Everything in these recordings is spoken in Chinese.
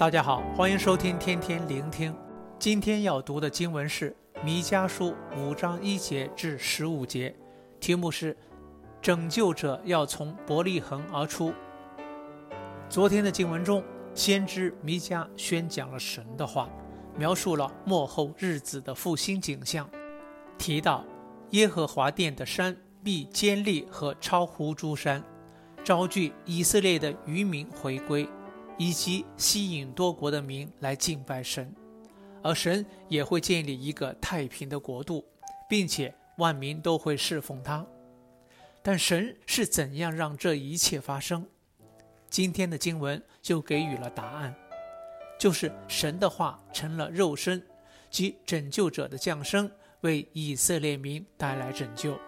大家好，欢迎收听天天聆听。今天要读的经文是《弥迦书》五章一节至十五节，题目是“拯救者要从伯利恒而出”。昨天的经文中，先知弥迦宣讲了神的话，描述了末后日子的复兴景象，提到耶和华殿的山必坚立和超乎诸山。招聚以色列的余民回归，以及吸引多国的民来敬拜神，而神也会建立一个太平的国度，并且万民都会侍奉他。但神是怎样让这一切发生？今天的经文就给予了答案，就是神的话成了肉身，即拯救者的降生，为以色列民带来拯救。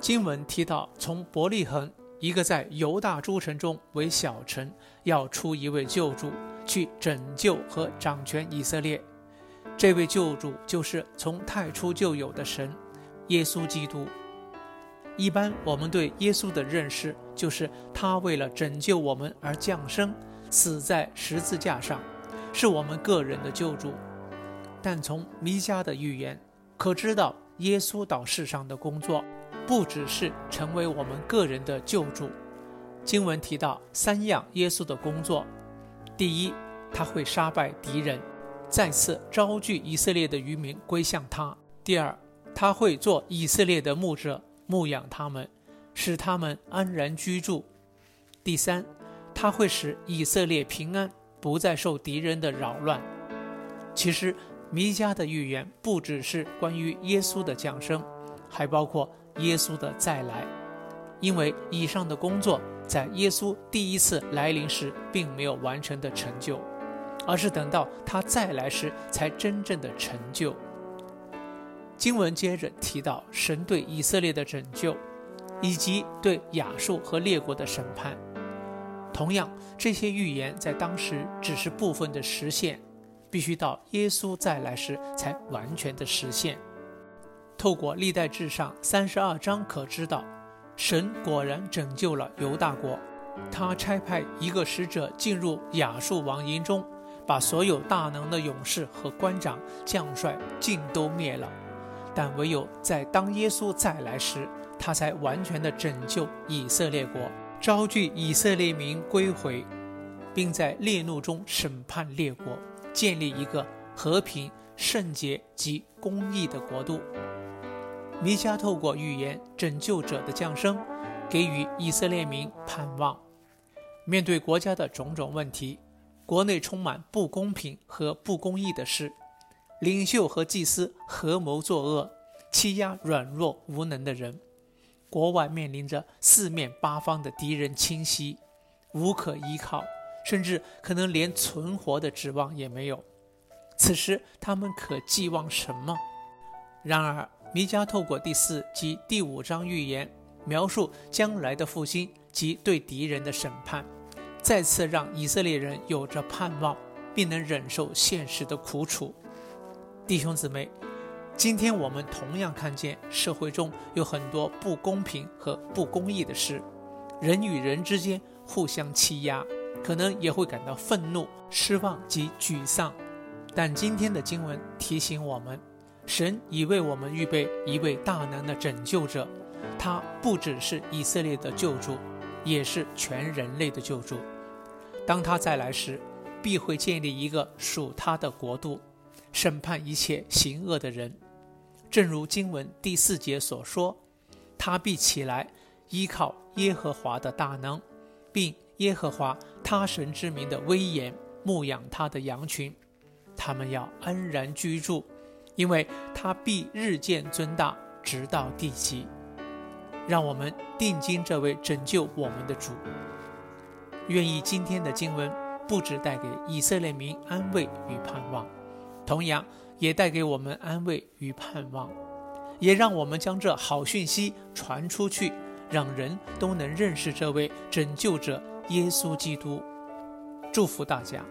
经文提到从伯利恒。一个在犹大诸城中为小城，要出一位救主去拯救和掌权以色列。这位救主就是从太初就有的神，耶稣基督。一般我们对耶稣的认识就是他为了拯救我们而降生，死在十字架上，是我们个人的救主。但从弥迦的预言可知道，耶稣到世上的工作。不只是成为我们个人的救主，经文提到三样耶稣的工作：第一，他会杀败敌人，再次招聚以色列的余民归向他；第二，他会做以色列的牧者，牧养他们，使他们安然居住；第三，他会使以色列平安，不再受敌人的扰乱。其实，弥迦的预言不只是关于耶稣的降生，还包括。耶稣的再来，因为以上的工作在耶稣第一次来临时并没有完成的成就，而是等到他再来时才真正的成就。经文接着提到神对以色列的拯救，以及对亚述和列国的审判。同样，这些预言在当时只是部分的实现，必须到耶稣再来时才完全的实现。透过历代志上三十二章可知道，神果然拯救了犹大国。他差派一个使者进入亚述王营中，把所有大能的勇士和官长、将帅尽都灭了。但唯有在当耶稣再来时，他才完全的拯救以色列国，招聚以色列民归回，并在烈怒中审判列国，建立一个和平、圣洁及公义的国度。弥迦透过预言拯救者的降生，给予以色列民盼望。面对国家的种种问题，国内充满不公平和不公义的事，领袖和祭司合谋作恶，欺压软弱无能的人。国外面临着四面八方的敌人侵袭，无可依靠，甚至可能连存活的指望也没有。此时他们可寄望什么？然而。弥迦透过第四及第五章预言，描述将来的复兴及对敌人的审判，再次让以色列人有着盼望，并能忍受现实的苦楚。弟兄姊妹，今天我们同样看见社会中有很多不公平和不公义的事，人与人之间互相欺压，可能也会感到愤怒、失望及沮丧。但今天的经文提醒我们。神已为我们预备一位大能的拯救者，他不只是以色列的救主，也是全人类的救主。当他再来时，必会建立一个属他的国度，审判一切行恶的人。正如经文第四节所说：“他必起来，依靠耶和华的大能，并耶和华他神之名的威严，牧养他的羊群，他们要安然居住。”因为他必日渐尊大，直到地极。让我们定睛这位拯救我们的主。愿意今天的经文不只带给以色列民安慰与盼望，同样也带给我们安慰与盼望，也让我们将这好讯息传出去，让人都能认识这位拯救者耶稣基督。祝福大家。